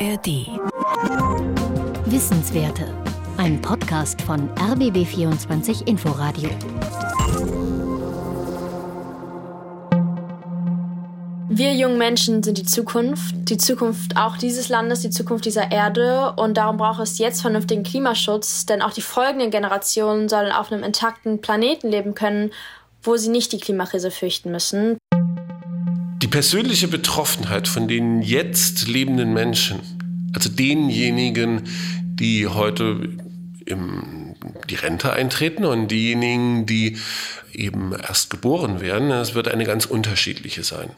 ARD. Wissenswerte. Ein Podcast von RBB24 Inforadio. Wir jungen Menschen sind die Zukunft, die Zukunft auch dieses Landes, die Zukunft dieser Erde. Und darum braucht es jetzt vernünftigen Klimaschutz, denn auch die folgenden Generationen sollen auf einem intakten Planeten leben können, wo sie nicht die Klimakrise fürchten müssen. Die persönliche Betroffenheit von den jetzt lebenden Menschen, also denjenigen, die heute im, die Rente eintreten und diejenigen, die eben erst geboren werden, das wird eine ganz unterschiedliche sein.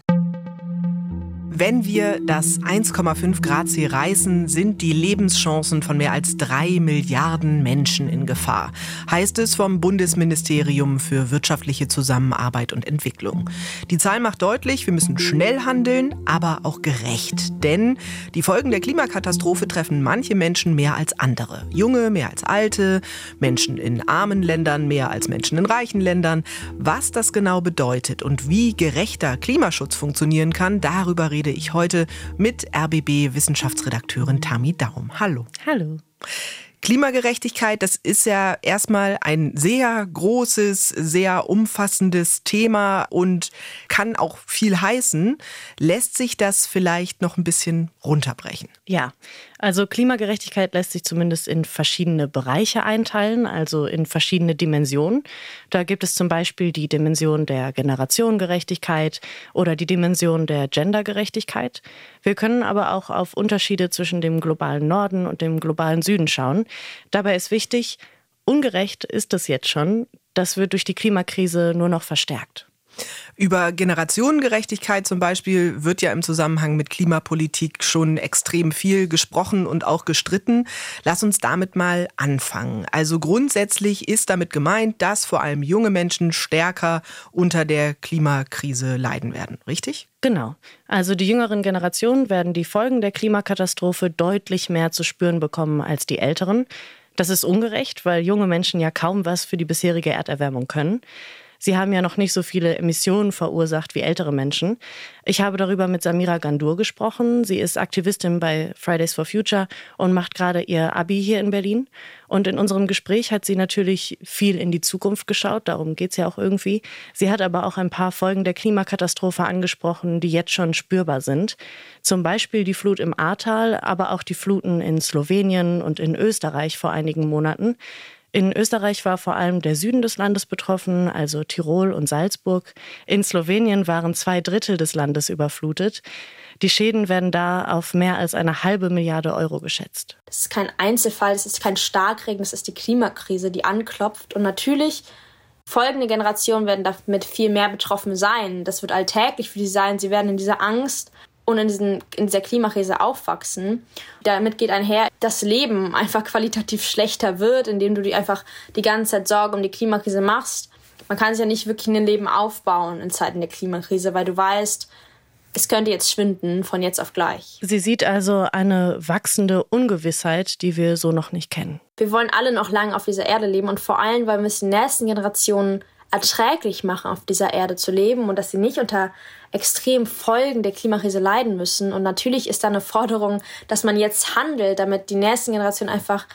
Wenn wir das 1,5 Grad Ziel reißen, sind die Lebenschancen von mehr als drei Milliarden Menschen in Gefahr, heißt es vom Bundesministerium für wirtschaftliche Zusammenarbeit und Entwicklung. Die Zahl macht deutlich, wir müssen schnell handeln, aber auch gerecht. Denn die Folgen der Klimakatastrophe treffen manche Menschen mehr als andere. Junge mehr als alte, Menschen in armen Ländern mehr als Menschen in reichen Ländern. Was das genau bedeutet und wie gerechter Klimaschutz funktionieren kann, darüber rede ich heute mit RBB-Wissenschaftsredakteurin Tami Daum. Hallo. Hallo. Klimagerechtigkeit, das ist ja erstmal ein sehr großes, sehr umfassendes Thema und kann auch viel heißen. Lässt sich das vielleicht noch ein bisschen runterbrechen? Ja, also Klimagerechtigkeit lässt sich zumindest in verschiedene Bereiche einteilen, also in verschiedene Dimensionen. Da gibt es zum Beispiel die Dimension der Generationengerechtigkeit oder die Dimension der Gendergerechtigkeit. Wir können aber auch auf Unterschiede zwischen dem globalen Norden und dem globalen Süden schauen. Dabei ist wichtig, ungerecht ist es jetzt schon. Das wird durch die Klimakrise nur noch verstärkt. Über Generationengerechtigkeit zum Beispiel wird ja im Zusammenhang mit Klimapolitik schon extrem viel gesprochen und auch gestritten. Lass uns damit mal anfangen. Also grundsätzlich ist damit gemeint, dass vor allem junge Menschen stärker unter der Klimakrise leiden werden, richtig? Genau. Also die jüngeren Generationen werden die Folgen der Klimakatastrophe deutlich mehr zu spüren bekommen als die älteren. Das ist ungerecht, weil junge Menschen ja kaum was für die bisherige Erderwärmung können. Sie haben ja noch nicht so viele Emissionen verursacht wie ältere Menschen. Ich habe darüber mit Samira Gandur gesprochen. Sie ist Aktivistin bei Fridays for Future und macht gerade ihr Abi hier in Berlin. Und in unserem Gespräch hat sie natürlich viel in die Zukunft geschaut, darum geht es ja auch irgendwie. Sie hat aber auch ein paar Folgen der Klimakatastrophe angesprochen, die jetzt schon spürbar sind. Zum Beispiel die Flut im Ahrtal, aber auch die Fluten in Slowenien und in Österreich vor einigen Monaten. In Österreich war vor allem der Süden des Landes betroffen, also Tirol und Salzburg. In Slowenien waren zwei Drittel des Landes überflutet. Die Schäden werden da auf mehr als eine halbe Milliarde Euro geschätzt. Das ist kein Einzelfall, das ist kein Starkregen, das ist die Klimakrise, die anklopft. Und natürlich, folgende Generationen werden damit viel mehr betroffen sein. Das wird alltäglich für sie sein. Sie werden in dieser Angst und in, diesen, in dieser Klimakrise aufwachsen. Damit geht einher, dass Leben einfach qualitativ schlechter wird, indem du dir einfach die ganze Zeit Sorge um die Klimakrise machst. Man kann sich ja nicht wirklich ein Leben aufbauen in Zeiten der Klimakrise, weil du weißt, es könnte jetzt schwinden von jetzt auf gleich. Sie sieht also eine wachsende Ungewissheit, die wir so noch nicht kennen. Wir wollen alle noch lange auf dieser Erde leben und vor allem wollen wir es den nächsten Generationen erträglich machen, auf dieser Erde zu leben und dass sie nicht unter extremen Folgen der Klimakrise leiden müssen. Und natürlich ist da eine Forderung, dass man jetzt handelt, damit die nächsten Generationen einfach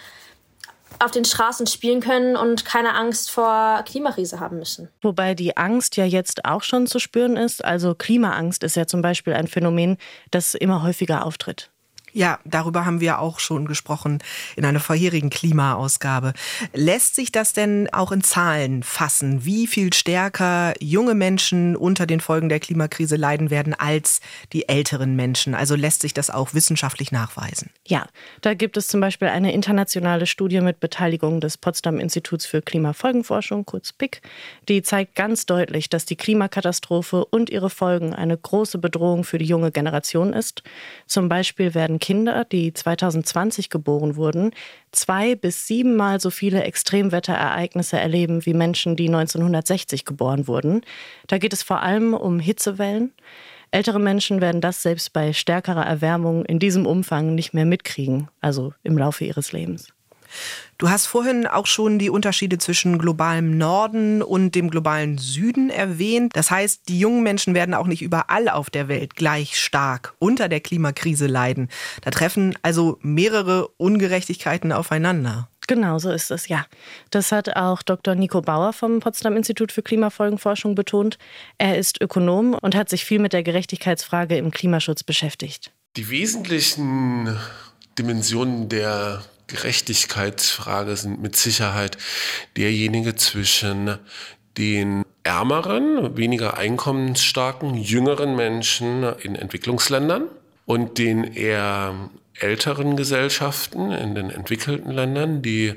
auf den Straßen spielen können und keine Angst vor Klimakrise haben müssen. Wobei die Angst ja jetzt auch schon zu spüren ist. Also Klimaangst ist ja zum Beispiel ein Phänomen, das immer häufiger auftritt. Ja, darüber haben wir auch schon gesprochen in einer vorherigen Klimaausgabe. Lässt sich das denn auch in Zahlen fassen, wie viel stärker junge Menschen unter den Folgen der Klimakrise leiden werden als die älteren Menschen? Also lässt sich das auch wissenschaftlich nachweisen? Ja, da gibt es zum Beispiel eine internationale Studie mit Beteiligung des Potsdam Instituts für Klimafolgenforschung, kurz PIC, die zeigt ganz deutlich, dass die Klimakatastrophe und ihre Folgen eine große Bedrohung für die junge Generation ist. Zum Beispiel werden Kinder, die 2020 geboren wurden, zwei bis siebenmal so viele Extremwetterereignisse erleben wie Menschen, die 1960 geboren wurden. Da geht es vor allem um Hitzewellen. Ältere Menschen werden das selbst bei stärkerer Erwärmung in diesem Umfang nicht mehr mitkriegen, also im Laufe ihres Lebens. Du hast vorhin auch schon die Unterschiede zwischen globalem Norden und dem globalen Süden erwähnt. Das heißt, die jungen Menschen werden auch nicht überall auf der Welt gleich stark unter der Klimakrise leiden. Da treffen also mehrere Ungerechtigkeiten aufeinander. Genau, so ist es, ja. Das hat auch Dr. Nico Bauer vom Potsdam Institut für Klimafolgenforschung betont. Er ist Ökonom und hat sich viel mit der Gerechtigkeitsfrage im Klimaschutz beschäftigt. Die wesentlichen Dimensionen der Gerechtigkeitsfrage sind mit Sicherheit derjenige zwischen den ärmeren, weniger einkommensstarken, jüngeren Menschen in Entwicklungsländern und den eher älteren Gesellschaften in den entwickelten Ländern, die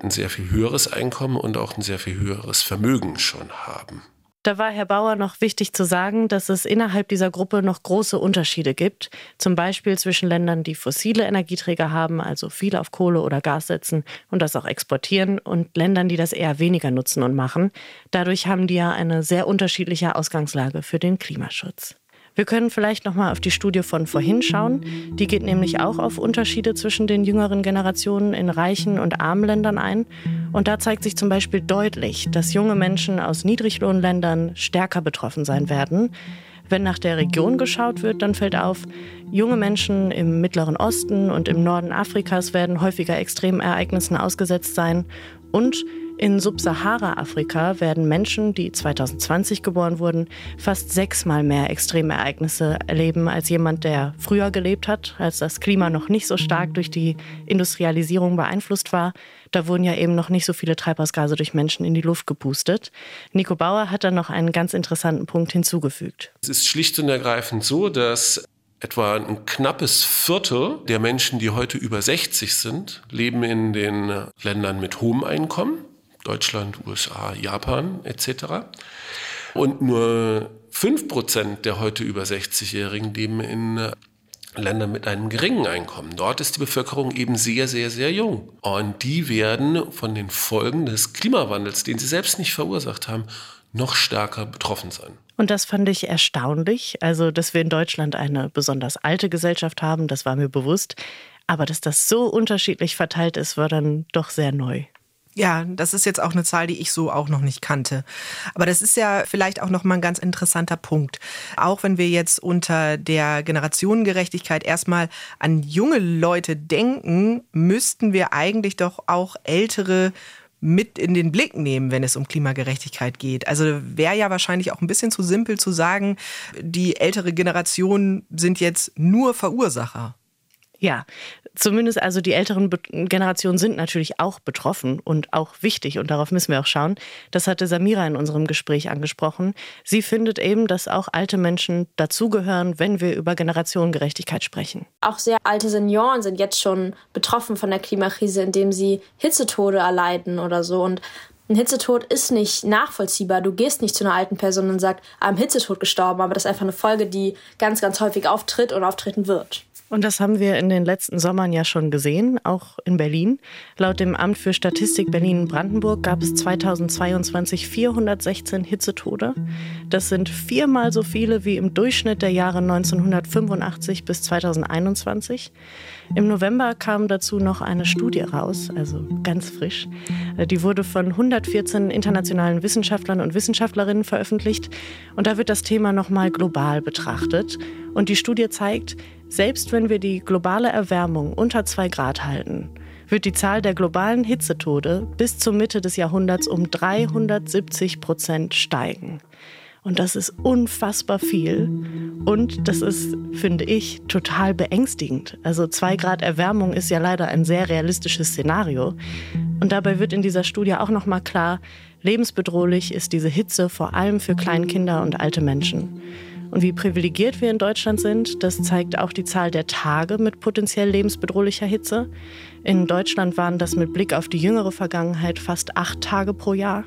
ein sehr viel höheres Einkommen und auch ein sehr viel höheres Vermögen schon haben. Da war Herr Bauer noch wichtig zu sagen, dass es innerhalb dieser Gruppe noch große Unterschiede gibt. Zum Beispiel zwischen Ländern, die fossile Energieträger haben, also viel auf Kohle oder Gas setzen und das auch exportieren, und Ländern, die das eher weniger nutzen und machen. Dadurch haben die ja eine sehr unterschiedliche Ausgangslage für den Klimaschutz. Wir können vielleicht noch mal auf die Studie von vorhin schauen. Die geht nämlich auch auf Unterschiede zwischen den jüngeren Generationen in reichen und armen Ländern ein. Und da zeigt sich zum Beispiel deutlich, dass junge Menschen aus Niedriglohnländern stärker betroffen sein werden. Wenn nach der Region geschaut wird, dann fällt auf, junge Menschen im Mittleren Osten und im Norden Afrikas werden häufiger Extremereignissen ausgesetzt sein und in Subsahara-Afrika werden Menschen, die 2020 geboren wurden, fast sechsmal mehr Extremereignisse erleben als jemand, der früher gelebt hat, als das Klima noch nicht so stark durch die Industrialisierung beeinflusst war. Da wurden ja eben noch nicht so viele Treibhausgase durch Menschen in die Luft gepustet. Nico Bauer hat da noch einen ganz interessanten Punkt hinzugefügt. Es ist schlicht und ergreifend so, dass Etwa ein knappes Viertel der Menschen, die heute über 60 sind, leben in den Ländern mit hohem Einkommen. Deutschland, USA, Japan etc. Und nur 5% der heute über 60-Jährigen leben in Ländern mit einem geringen Einkommen. Dort ist die Bevölkerung eben sehr, sehr, sehr jung. Und die werden von den Folgen des Klimawandels, den sie selbst nicht verursacht haben, noch stärker betroffen sein. Und das fand ich erstaunlich. Also, dass wir in Deutschland eine besonders alte Gesellschaft haben, das war mir bewusst. Aber dass das so unterschiedlich verteilt ist, war dann doch sehr neu. Ja, das ist jetzt auch eine Zahl, die ich so auch noch nicht kannte. Aber das ist ja vielleicht auch noch mal ein ganz interessanter Punkt. Auch wenn wir jetzt unter der Generationengerechtigkeit erstmal an junge Leute denken, müssten wir eigentlich doch auch ältere mit in den Blick nehmen, wenn es um Klimagerechtigkeit geht. Also wäre ja wahrscheinlich auch ein bisschen zu simpel zu sagen, die ältere Generation sind jetzt nur Verursacher. Ja, zumindest also die älteren Generationen sind natürlich auch betroffen und auch wichtig und darauf müssen wir auch schauen. Das hatte Samira in unserem Gespräch angesprochen. Sie findet eben, dass auch alte Menschen dazugehören, wenn wir über Generationengerechtigkeit sprechen. Auch sehr alte Senioren sind jetzt schon betroffen von der Klimakrise, indem sie Hitzetode erleiden oder so und ein Hitzetod ist nicht nachvollziehbar. Du gehst nicht zu einer alten Person und sagst, am Hitzetod gestorben, aber das ist einfach eine Folge, die ganz, ganz häufig auftritt und auftreten wird. Und das haben wir in den letzten Sommern ja schon gesehen, auch in Berlin. Laut dem Amt für Statistik Berlin-Brandenburg gab es 2022 416 Hitzetode. Das sind viermal so viele wie im Durchschnitt der Jahre 1985 bis 2021. Im November kam dazu noch eine Studie raus, also ganz frisch. Die wurde von 114 internationalen Wissenschaftlern und Wissenschaftlerinnen veröffentlicht. Und da wird das Thema nochmal global betrachtet. Und die Studie zeigt, selbst wenn wir die globale Erwärmung unter zwei Grad halten, wird die Zahl der globalen Hitzetode bis zur Mitte des Jahrhunderts um 370 Prozent steigen. Und das ist unfassbar viel. Und das ist, finde ich, total beängstigend. Also zwei Grad Erwärmung ist ja leider ein sehr realistisches Szenario. Und dabei wird in dieser Studie auch nochmal klar, lebensbedrohlich ist diese Hitze vor allem für Kleinkinder und alte Menschen. Und wie privilegiert wir in Deutschland sind, das zeigt auch die Zahl der Tage mit potenziell lebensbedrohlicher Hitze. In Deutschland waren das mit Blick auf die jüngere Vergangenheit fast acht Tage pro Jahr.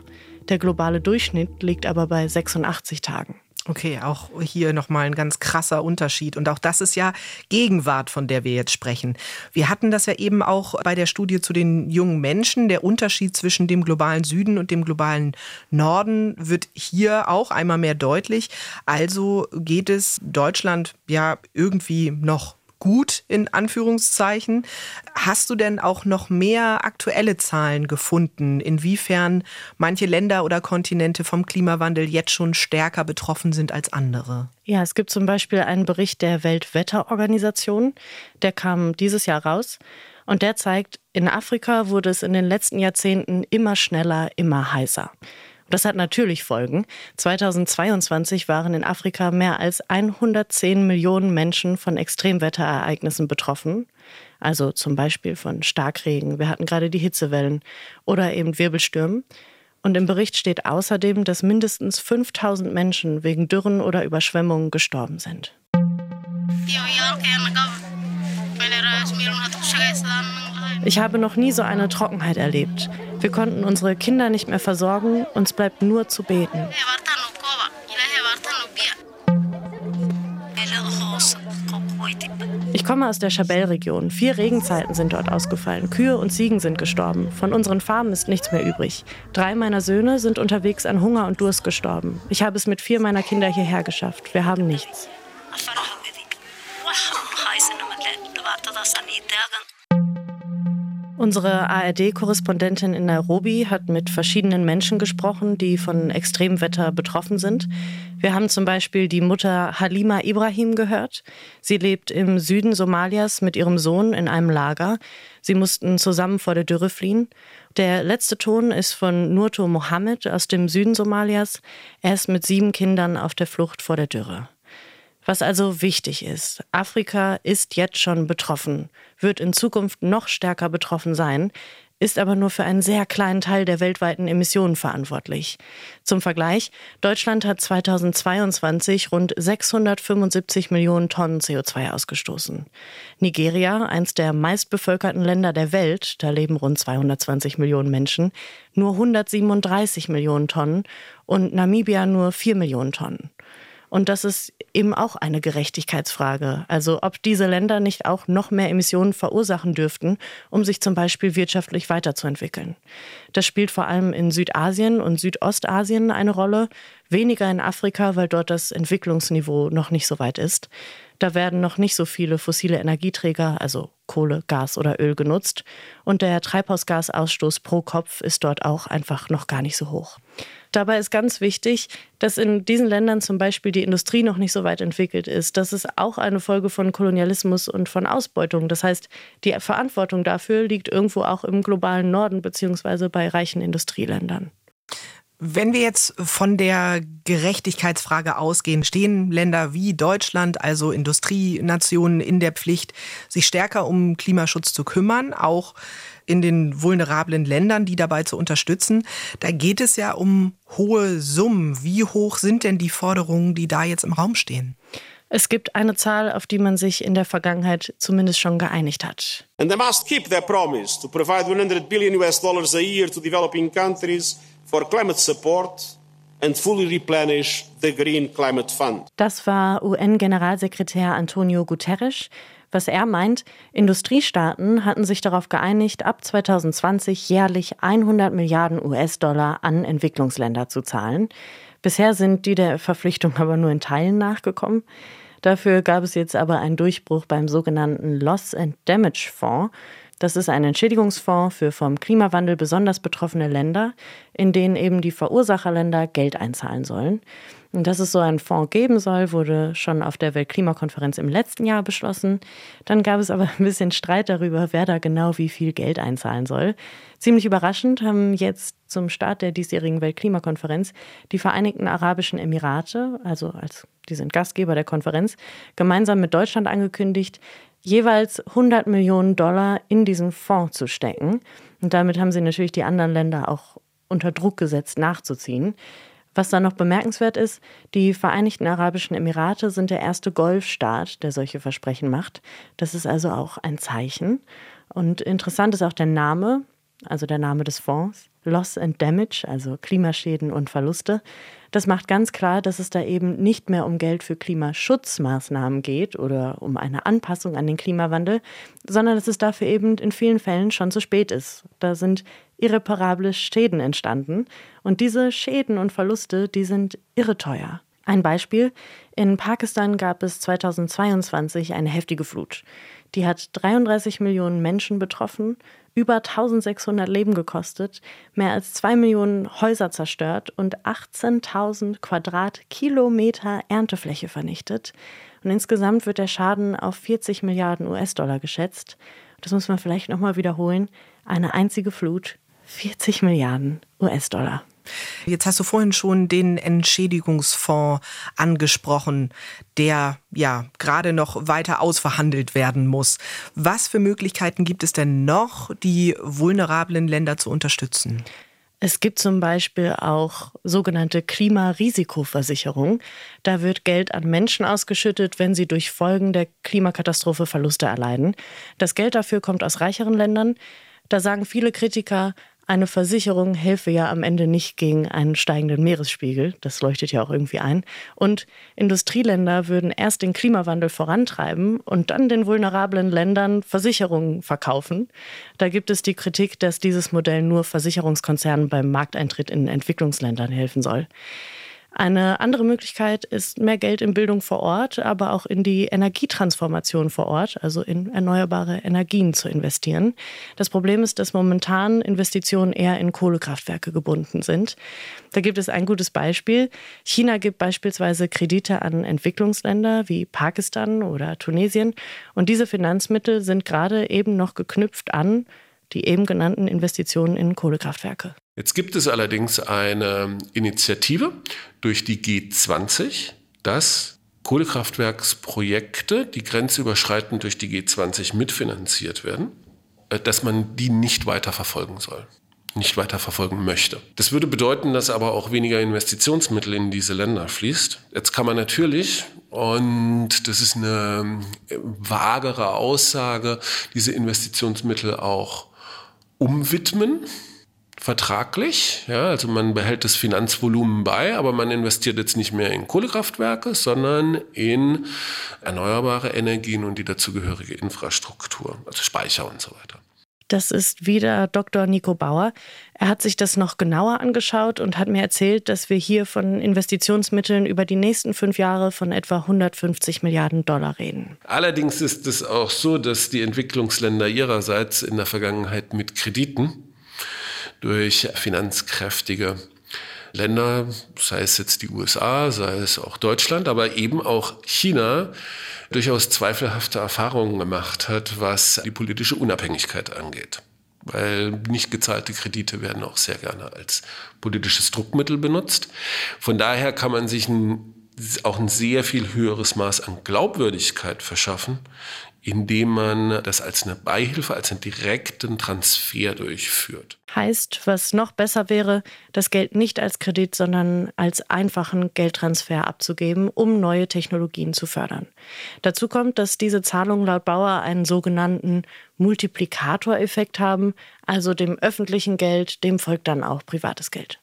Der globale Durchschnitt liegt aber bei 86 Tagen. Okay, auch hier nochmal ein ganz krasser Unterschied. Und auch das ist ja Gegenwart, von der wir jetzt sprechen. Wir hatten das ja eben auch bei der Studie zu den jungen Menschen. Der Unterschied zwischen dem globalen Süden und dem globalen Norden wird hier auch einmal mehr deutlich. Also geht es Deutschland ja irgendwie noch gut in Anführungszeichen. Hast du denn auch noch mehr aktuelle Zahlen gefunden, inwiefern manche Länder oder Kontinente vom Klimawandel jetzt schon stärker betroffen sind als andere? Ja, es gibt zum Beispiel einen Bericht der Weltwetterorganisation, der kam dieses Jahr raus. Und der zeigt, in Afrika wurde es in den letzten Jahrzehnten immer schneller, immer heißer. Das hat natürlich Folgen. 2022 waren in Afrika mehr als 110 Millionen Menschen von Extremwetterereignissen betroffen. Also zum Beispiel von Starkregen, wir hatten gerade die Hitzewellen oder eben Wirbelstürmen. Und im Bericht steht außerdem, dass mindestens 5000 Menschen wegen Dürren oder Überschwemmungen gestorben sind. Ich habe noch nie so eine Trockenheit erlebt. Wir konnten unsere Kinder nicht mehr versorgen, uns bleibt nur zu beten. Ich komme aus der Chabelle-Region. Vier Regenzeiten sind dort ausgefallen. Kühe und Ziegen sind gestorben. Von unseren Farmen ist nichts mehr übrig. Drei meiner Söhne sind unterwegs an Hunger und Durst gestorben. Ich habe es mit vier meiner Kinder hierher geschafft. Wir haben nichts. Unsere ARD-Korrespondentin in Nairobi hat mit verschiedenen Menschen gesprochen, die von Extremwetter betroffen sind. Wir haben zum Beispiel die Mutter Halima Ibrahim gehört. Sie lebt im Süden Somalias mit ihrem Sohn in einem Lager. Sie mussten zusammen vor der Dürre fliehen. Der letzte Ton ist von Nurto Mohammed aus dem Süden Somalias. Er ist mit sieben Kindern auf der Flucht vor der Dürre. Was also wichtig ist, Afrika ist jetzt schon betroffen, wird in Zukunft noch stärker betroffen sein, ist aber nur für einen sehr kleinen Teil der weltweiten Emissionen verantwortlich. Zum Vergleich, Deutschland hat 2022 rund 675 Millionen Tonnen CO2 ausgestoßen. Nigeria, eins der meistbevölkerten Länder der Welt, da leben rund 220 Millionen Menschen, nur 137 Millionen Tonnen und Namibia nur 4 Millionen Tonnen. Und das ist eben auch eine Gerechtigkeitsfrage. Also ob diese Länder nicht auch noch mehr Emissionen verursachen dürften, um sich zum Beispiel wirtschaftlich weiterzuentwickeln. Das spielt vor allem in Südasien und Südostasien eine Rolle, weniger in Afrika, weil dort das Entwicklungsniveau noch nicht so weit ist. Da werden noch nicht so viele fossile Energieträger, also Kohle, Gas oder Öl genutzt. Und der Treibhausgasausstoß pro Kopf ist dort auch einfach noch gar nicht so hoch. Dabei ist ganz wichtig, dass in diesen Ländern zum Beispiel die Industrie noch nicht so weit entwickelt ist. Das ist auch eine Folge von Kolonialismus und von Ausbeutung. Das heißt, die Verantwortung dafür liegt irgendwo auch im globalen Norden beziehungsweise bei reichen Industrieländern. Wenn wir jetzt von der Gerechtigkeitsfrage ausgehen, stehen Länder wie Deutschland, also Industrienationen, in der Pflicht, sich stärker um Klimaschutz zu kümmern, auch in den vulnerablen Ländern, die dabei zu unterstützen. Da geht es ja um hohe Summen. Wie hoch sind denn die Forderungen, die da jetzt im Raum stehen? Es gibt eine Zahl, auf die man sich in der Vergangenheit zumindest schon geeinigt hat. And they must keep their promise to provide 100 billion US dollars a year to developing countries for climate support and fully replenish the Green Climate Fund. Das war UN-Generalsekretär Antonio Guterres. Was er meint, Industriestaaten hatten sich darauf geeinigt, ab 2020 jährlich 100 Milliarden US-Dollar an Entwicklungsländer zu zahlen. Bisher sind die der Verpflichtung aber nur in Teilen nachgekommen. Dafür gab es jetzt aber einen Durchbruch beim sogenannten Loss and Damage Fonds. Das ist ein Entschädigungsfonds für vom Klimawandel besonders betroffene Länder, in denen eben die Verursacherländer Geld einzahlen sollen. Und dass es so einen Fonds geben soll, wurde schon auf der Weltklimakonferenz im letzten Jahr beschlossen. Dann gab es aber ein bisschen Streit darüber, wer da genau wie viel Geld einzahlen soll. Ziemlich überraschend haben jetzt zum Start der diesjährigen Weltklimakonferenz die Vereinigten Arabischen Emirate, also als die sind Gastgeber der Konferenz, gemeinsam mit Deutschland angekündigt, jeweils 100 Millionen Dollar in diesen Fonds zu stecken. Und damit haben sie natürlich die anderen Länder auch unter Druck gesetzt, nachzuziehen. Was dann noch bemerkenswert ist, die Vereinigten Arabischen Emirate sind der erste Golfstaat, der solche Versprechen macht. Das ist also auch ein Zeichen. Und interessant ist auch der Name, also der Name des Fonds. Loss and Damage, also Klimaschäden und Verluste. Das macht ganz klar, dass es da eben nicht mehr um Geld für Klimaschutzmaßnahmen geht oder um eine Anpassung an den Klimawandel, sondern dass es dafür eben in vielen Fällen schon zu spät ist. Da sind irreparable Schäden entstanden und diese Schäden und Verluste, die sind irre teuer. Ein Beispiel. In Pakistan gab es 2022 eine heftige Flut. Die hat 33 Millionen Menschen betroffen, über 1600 Leben gekostet, mehr als zwei Millionen Häuser zerstört und 18.000 Quadratkilometer Erntefläche vernichtet. Und insgesamt wird der Schaden auf 40 Milliarden US-Dollar geschätzt. Das muss man vielleicht nochmal wiederholen. Eine einzige Flut, 40 Milliarden US-Dollar. Jetzt hast du vorhin schon den Entschädigungsfonds angesprochen, der ja gerade noch weiter ausverhandelt werden muss. Was für Möglichkeiten gibt es denn noch, die vulnerablen Länder zu unterstützen? Es gibt zum Beispiel auch sogenannte Klimarisikoversicherung. Da wird Geld an Menschen ausgeschüttet, wenn sie durch Folgen der Klimakatastrophe Verluste erleiden. Das Geld dafür kommt aus reicheren Ländern. Da sagen viele Kritiker, eine Versicherung helfe ja am Ende nicht gegen einen steigenden Meeresspiegel. Das leuchtet ja auch irgendwie ein. Und Industrieländer würden erst den Klimawandel vorantreiben und dann den vulnerablen Ländern Versicherungen verkaufen. Da gibt es die Kritik, dass dieses Modell nur Versicherungskonzernen beim Markteintritt in Entwicklungsländern helfen soll. Eine andere Möglichkeit ist mehr Geld in Bildung vor Ort, aber auch in die Energietransformation vor Ort, also in erneuerbare Energien zu investieren. Das Problem ist, dass momentan Investitionen eher in Kohlekraftwerke gebunden sind. Da gibt es ein gutes Beispiel. China gibt beispielsweise Kredite an Entwicklungsländer wie Pakistan oder Tunesien. Und diese Finanzmittel sind gerade eben noch geknüpft an die eben genannten Investitionen in Kohlekraftwerke. Jetzt gibt es allerdings eine Initiative durch die G20, dass Kohlekraftwerksprojekte, die grenzüberschreitend durch die G20 mitfinanziert werden, äh, dass man die nicht weiter verfolgen soll, nicht weiter verfolgen möchte. Das würde bedeuten, dass aber auch weniger Investitionsmittel in diese Länder fließt. Jetzt kann man natürlich, und das ist eine vagere Aussage, diese Investitionsmittel auch umwidmen, vertraglich. Ja, also man behält das Finanzvolumen bei, aber man investiert jetzt nicht mehr in Kohlekraftwerke, sondern in erneuerbare Energien und die dazugehörige Infrastruktur, also Speicher und so weiter. Das ist wieder Dr. Nico Bauer. Er hat sich das noch genauer angeschaut und hat mir erzählt, dass wir hier von Investitionsmitteln über die nächsten fünf Jahre von etwa 150 Milliarden Dollar reden. Allerdings ist es auch so, dass die Entwicklungsländer ihrerseits in der Vergangenheit mit Krediten durch finanzkräftige Länder, sei es jetzt die USA, sei es auch Deutschland, aber eben auch China, durchaus zweifelhafte Erfahrungen gemacht hat, was die politische Unabhängigkeit angeht. Weil nicht gezahlte Kredite werden auch sehr gerne als politisches Druckmittel benutzt. Von daher kann man sich ein, auch ein sehr viel höheres Maß an Glaubwürdigkeit verschaffen, indem man das als eine Beihilfe, als einen direkten Transfer durchführt. Heißt, was noch besser wäre, das Geld nicht als Kredit, sondern als einfachen Geldtransfer abzugeben, um neue Technologien zu fördern. Dazu kommt, dass diese Zahlungen laut Bauer einen sogenannten Multiplikatoreffekt haben, also dem öffentlichen Geld, dem folgt dann auch privates Geld.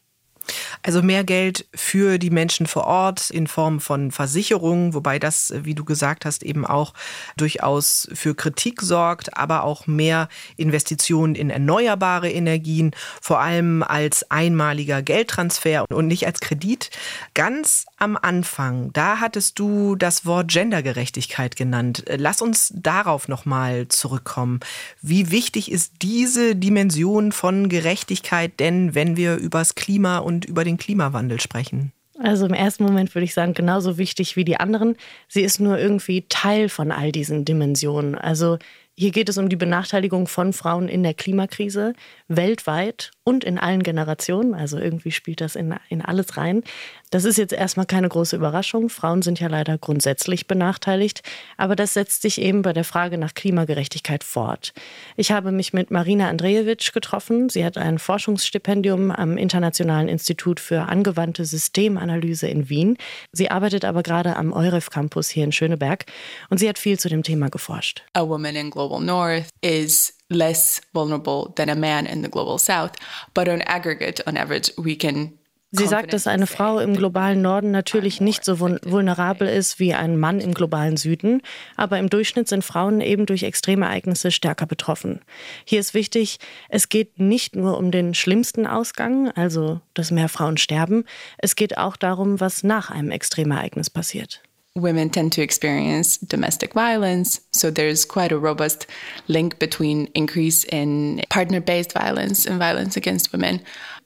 Also mehr Geld für die Menschen vor Ort in Form von Versicherungen, wobei das, wie du gesagt hast, eben auch durchaus für Kritik sorgt, aber auch mehr Investitionen in erneuerbare Energien, vor allem als einmaliger Geldtransfer und nicht als Kredit. Ganz am Anfang, da hattest du das Wort Gendergerechtigkeit genannt. Lass uns darauf nochmal zurückkommen. Wie wichtig ist diese Dimension von Gerechtigkeit denn, wenn wir übers Klima und über den Klimawandel sprechen? Also im ersten Moment würde ich sagen, genauso wichtig wie die anderen. Sie ist nur irgendwie Teil von all diesen Dimensionen. Also hier geht es um die Benachteiligung von Frauen in der Klimakrise, weltweit und in allen Generationen. Also irgendwie spielt das in, in alles rein. Das ist jetzt erstmal keine große Überraschung. Frauen sind ja leider grundsätzlich benachteiligt. Aber das setzt sich eben bei der Frage nach Klimagerechtigkeit fort. Ich habe mich mit Marina Andrejewitsch getroffen. Sie hat ein Forschungsstipendium am Internationalen Institut für angewandte Systemanalyse in Wien. Sie arbeitet aber gerade am EUREF Campus hier in Schöneberg. Und sie hat viel zu dem Thema geforscht. A woman in global north is less vulnerable than a man in the global south. But on aggregate, on average, we can Sie sagt, dass eine Frau im globalen Norden natürlich nicht so vulnerabel ist wie ein Mann im globalen Süden, aber im Durchschnitt sind Frauen eben durch Extremereignisse stärker betroffen. Hier ist wichtig, es geht nicht nur um den schlimmsten Ausgang, also dass mehr Frauen sterben, es geht auch darum, was nach einem Extremereignis passiert. Women tend to experience domestic violence. So there's quite a robust link between increase in partner-based violence and violence against women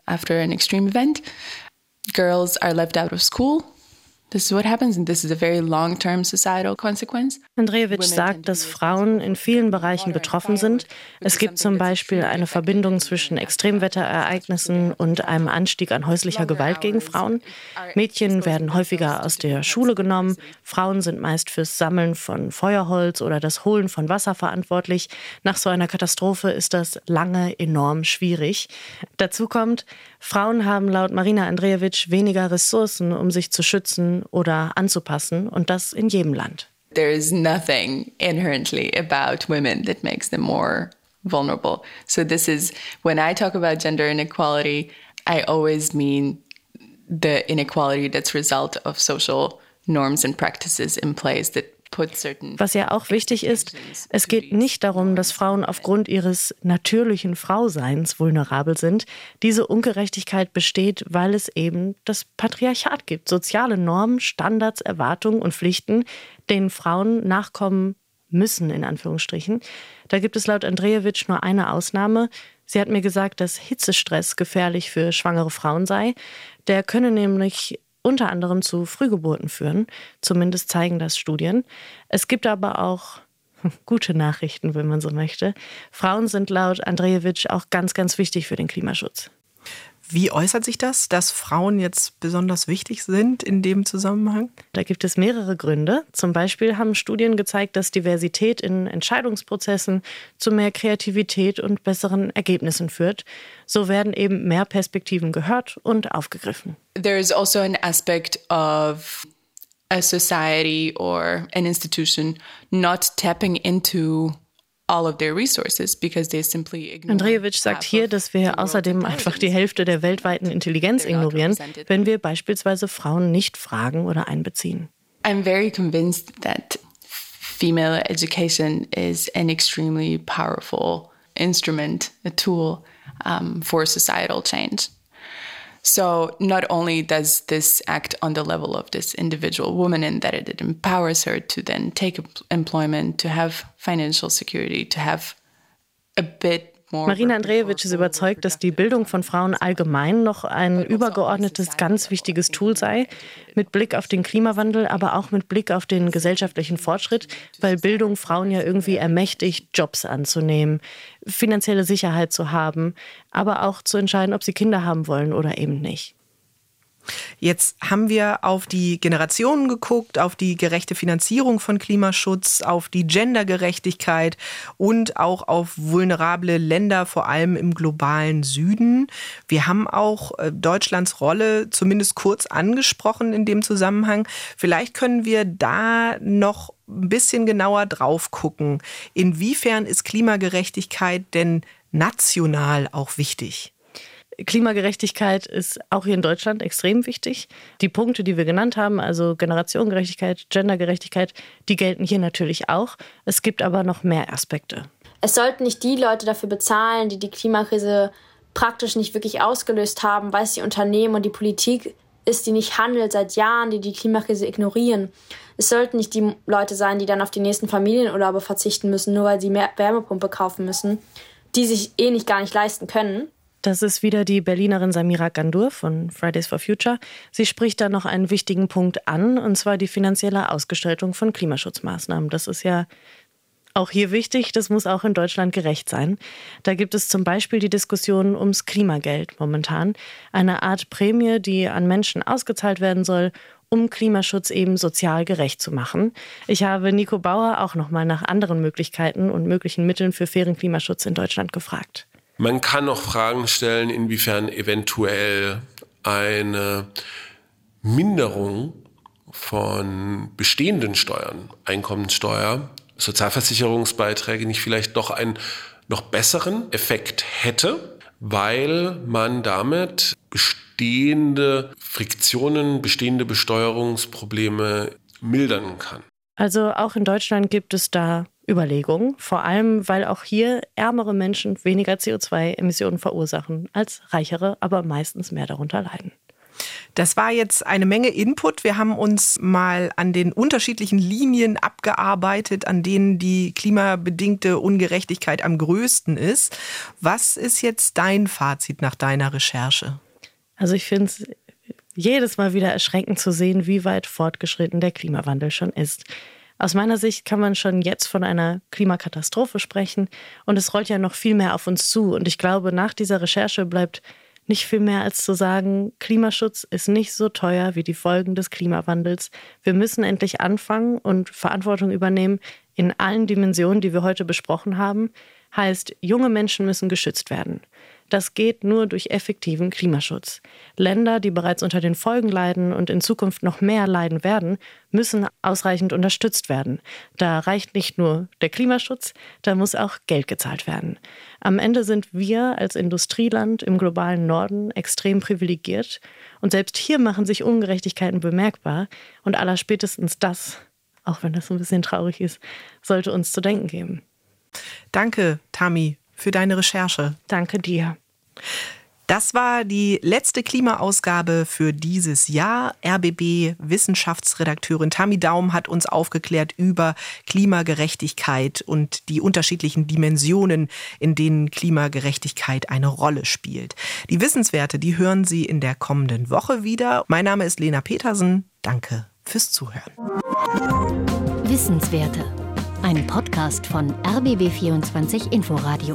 after an extreme event. Girls are left out of school Andrejewitsch sagt, dass Frauen in vielen Bereichen betroffen sind. Es gibt zum Beispiel eine Verbindung zwischen Extremwetterereignissen und einem Anstieg an häuslicher Gewalt gegen Frauen. Mädchen werden häufiger aus der Schule genommen. Frauen sind meist fürs Sammeln von Feuerholz oder das Holen von Wasser verantwortlich. Nach so einer Katastrophe ist das lange enorm schwierig. Dazu kommt, Frauen haben laut Marina Andrejewitsch weniger Ressourcen, um sich zu schützen oder anzupassen und das in jedem Land. There is nothing inherently about women that makes them more vulnerable. So this is when I talk about gender inequality, I always mean the inequality that's result of social norms and practices in place that was ja auch wichtig ist, es geht nicht darum, dass Frauen aufgrund ihres natürlichen Frauseins vulnerabel sind. Diese Ungerechtigkeit besteht, weil es eben das Patriarchat gibt. Soziale Normen, Standards, Erwartungen und Pflichten, denen Frauen nachkommen müssen, in Anführungsstrichen. Da gibt es laut Andrejewitsch nur eine Ausnahme. Sie hat mir gesagt, dass Hitzestress gefährlich für schwangere Frauen sei. Der könne nämlich unter anderem zu Frühgeburten führen. Zumindest zeigen das Studien. Es gibt aber auch gute Nachrichten, wenn man so möchte. Frauen sind laut Andrejewitsch auch ganz, ganz wichtig für den Klimaschutz. Wie äußert sich das, dass Frauen jetzt besonders wichtig sind in dem Zusammenhang? Da gibt es mehrere Gründe. Zum Beispiel haben Studien gezeigt, dass Diversität in Entscheidungsprozessen zu mehr Kreativität und besseren Ergebnissen führt. So werden eben mehr Perspektiven gehört und aufgegriffen. There is also an aspect of a society or an institution not tapping into Andrejewitsch sagt hier, dass wir außerdem einfach die Hälfte der weltweiten Intelligenz ignorieren, wenn wir beispielsweise Frauen nicht fragen oder einbeziehen. I'm very convinced that female education is an extremely powerful instrument, a tool um, for societal change. So not only does this act on the level of this individual woman in that it empowers her to then take employment, to have financial security, to have a bit Marina Andrejewitsch ist überzeugt, dass die Bildung von Frauen allgemein noch ein übergeordnetes, ganz wichtiges Tool sei, mit Blick auf den Klimawandel, aber auch mit Blick auf den gesellschaftlichen Fortschritt, weil Bildung Frauen ja irgendwie ermächtigt, Jobs anzunehmen, finanzielle Sicherheit zu haben, aber auch zu entscheiden, ob sie Kinder haben wollen oder eben nicht. Jetzt haben wir auf die Generationen geguckt, auf die gerechte Finanzierung von Klimaschutz, auf die Gendergerechtigkeit und auch auf vulnerable Länder, vor allem im globalen Süden. Wir haben auch äh, Deutschlands Rolle zumindest kurz angesprochen in dem Zusammenhang. Vielleicht können wir da noch ein bisschen genauer drauf gucken. Inwiefern ist Klimagerechtigkeit denn national auch wichtig? Klimagerechtigkeit ist auch hier in Deutschland extrem wichtig. Die Punkte, die wir genannt haben, also Generationengerechtigkeit, Gendergerechtigkeit, die gelten hier natürlich auch. Es gibt aber noch mehr Aspekte. Es sollten nicht die Leute dafür bezahlen, die die Klimakrise praktisch nicht wirklich ausgelöst haben, weil es die Unternehmen und die Politik ist, die nicht handelt seit Jahren, die die Klimakrise ignorieren. Es sollten nicht die Leute sein, die dann auf die nächsten Familienurlaube verzichten müssen, nur weil sie mehr Wärmepumpe kaufen müssen, die sich eh nicht gar nicht leisten können. Das ist wieder die Berlinerin Samira Gandur von Fridays for Future. Sie spricht da noch einen wichtigen Punkt an, und zwar die finanzielle Ausgestaltung von Klimaschutzmaßnahmen. Das ist ja auch hier wichtig, das muss auch in Deutschland gerecht sein. Da gibt es zum Beispiel die Diskussion ums Klimageld momentan. Eine Art Prämie, die an Menschen ausgezahlt werden soll, um Klimaschutz eben sozial gerecht zu machen. Ich habe Nico Bauer auch noch mal nach anderen Möglichkeiten und möglichen Mitteln für fairen Klimaschutz in Deutschland gefragt. Man kann noch Fragen stellen, inwiefern eventuell eine Minderung von bestehenden Steuern, Einkommenssteuer, Sozialversicherungsbeiträge nicht vielleicht doch einen noch besseren Effekt hätte, weil man damit bestehende Friktionen, bestehende Besteuerungsprobleme mildern kann. Also auch in Deutschland gibt es da Überlegungen, vor allem weil auch hier ärmere Menschen weniger CO2-Emissionen verursachen als reichere, aber meistens mehr darunter leiden. Das war jetzt eine Menge Input. Wir haben uns mal an den unterschiedlichen Linien abgearbeitet, an denen die klimabedingte Ungerechtigkeit am größten ist. Was ist jetzt dein Fazit nach deiner Recherche? Also ich finde es jedes Mal wieder erschreckend zu sehen, wie weit fortgeschritten der Klimawandel schon ist. Aus meiner Sicht kann man schon jetzt von einer Klimakatastrophe sprechen und es rollt ja noch viel mehr auf uns zu. Und ich glaube, nach dieser Recherche bleibt nicht viel mehr als zu sagen, Klimaschutz ist nicht so teuer wie die Folgen des Klimawandels. Wir müssen endlich anfangen und Verantwortung übernehmen in allen Dimensionen, die wir heute besprochen haben. Heißt, junge Menschen müssen geschützt werden. Das geht nur durch effektiven Klimaschutz. Länder, die bereits unter den Folgen leiden und in Zukunft noch mehr leiden werden, müssen ausreichend unterstützt werden. Da reicht nicht nur der Klimaschutz, da muss auch Geld gezahlt werden. Am Ende sind wir als Industrieland im globalen Norden extrem privilegiert und selbst hier machen sich Ungerechtigkeiten bemerkbar und allerspätestens das, auch wenn das ein bisschen traurig ist, sollte uns zu denken geben. Danke, Tami, für deine Recherche. Danke dir. Das war die letzte Klimaausgabe für dieses Jahr. RBB Wissenschaftsredakteurin Tami Daum hat uns aufgeklärt über Klimagerechtigkeit und die unterschiedlichen Dimensionen, in denen Klimagerechtigkeit eine Rolle spielt. Die Wissenswerte, die hören Sie in der kommenden Woche wieder. Mein Name ist Lena Petersen. Danke fürs Zuhören. Wissenswerte ein Podcast von RBB24 Inforadio.